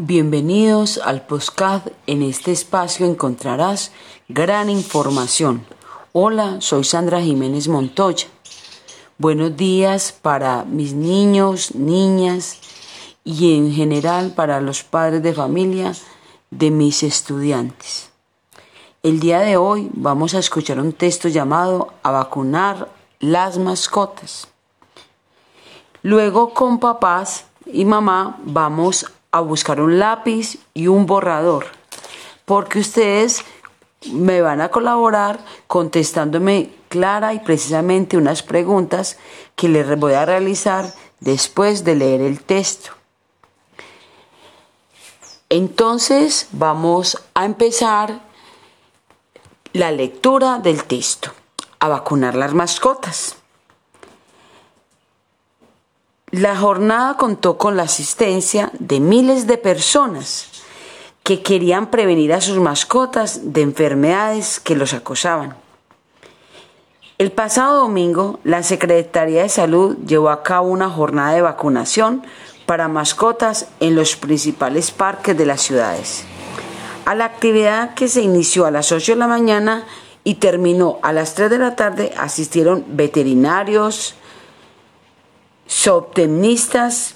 Bienvenidos al podcast. En este espacio encontrarás gran información. Hola, soy Sandra Jiménez Montoya. Buenos días para mis niños, niñas y en general para los padres de familia de mis estudiantes. El día de hoy vamos a escuchar un texto llamado A vacunar las mascotas. Luego con papás y mamá vamos a a buscar un lápiz y un borrador, porque ustedes me van a colaborar contestándome clara y precisamente unas preguntas que les voy a realizar después de leer el texto. Entonces vamos a empezar la lectura del texto, a vacunar las mascotas. La jornada contó con la asistencia de miles de personas que querían prevenir a sus mascotas de enfermedades que los acosaban. El pasado domingo, la Secretaría de Salud llevó a cabo una jornada de vacunación para mascotas en los principales parques de las ciudades. A la actividad que se inició a las 8 de la mañana y terminó a las 3 de la tarde asistieron veterinarios, zootecnistas,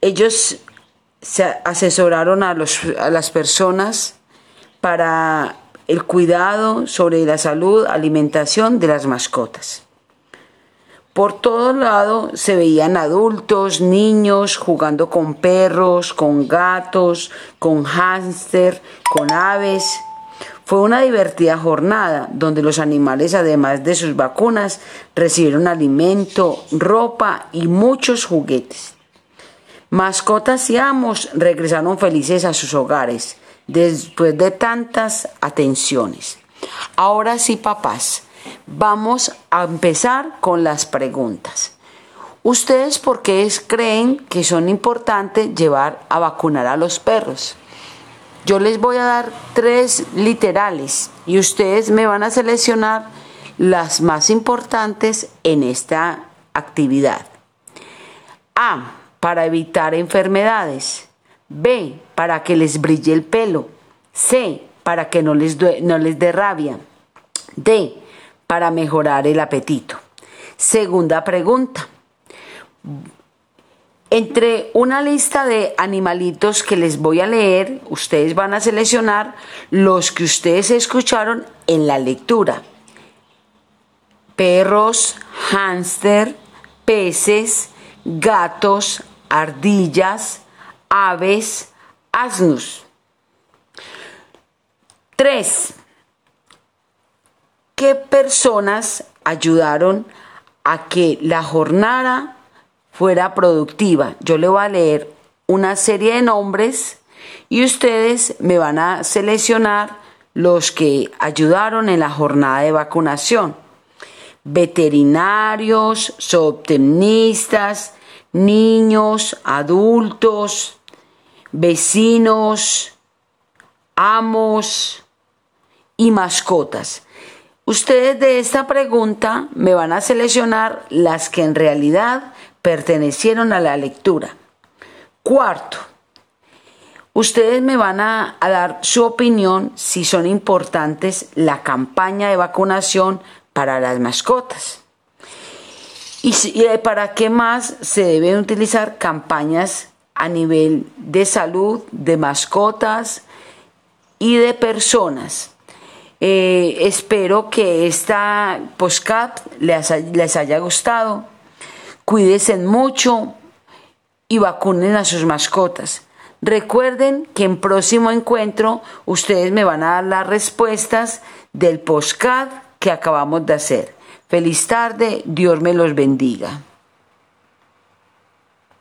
ellos se asesoraron a, a las personas para el cuidado sobre la salud, alimentación de las mascotas. Por todo lado se veían adultos, niños jugando con perros, con gatos, con hámster, con aves. Fue una divertida jornada donde los animales, además de sus vacunas, recibieron alimento, ropa y muchos juguetes. Mascotas y amos regresaron felices a sus hogares después de tantas atenciones. Ahora sí, papás, vamos a empezar con las preguntas. ¿Ustedes por qué creen que son importantes llevar a vacunar a los perros? Yo les voy a dar tres literales y ustedes me van a seleccionar las más importantes en esta actividad. A. Para evitar enfermedades. B. Para que les brille el pelo. C. Para que no les, no les dé rabia. D. Para mejorar el apetito. Segunda pregunta. Entre una lista de animalitos que les voy a leer, ustedes van a seleccionar los que ustedes escucharon en la lectura. Perros, hámster, peces, gatos, ardillas, aves, asnos. 3. ¿Qué personas ayudaron a que la jornada fuera productiva. Yo le voy a leer una serie de nombres y ustedes me van a seleccionar los que ayudaron en la jornada de vacunación. Veterinarios, zootecnistas, niños, adultos, vecinos, amos y mascotas. Ustedes de esta pregunta me van a seleccionar las que en realidad pertenecieron a la lectura. Cuarto, ustedes me van a, dar su opinión si son importantes la campaña de vacunación para las mascotas. Y, para qué más se deben utilizar campañas a nivel de salud, de mascotas y de personas. Eh, espero que esta postcap les, les haya gustado Cuídense mucho y vacunen a sus mascotas. Recuerden que en próximo encuentro ustedes me van a dar las respuestas del postcard que acabamos de hacer. Feliz tarde, Dios me los bendiga.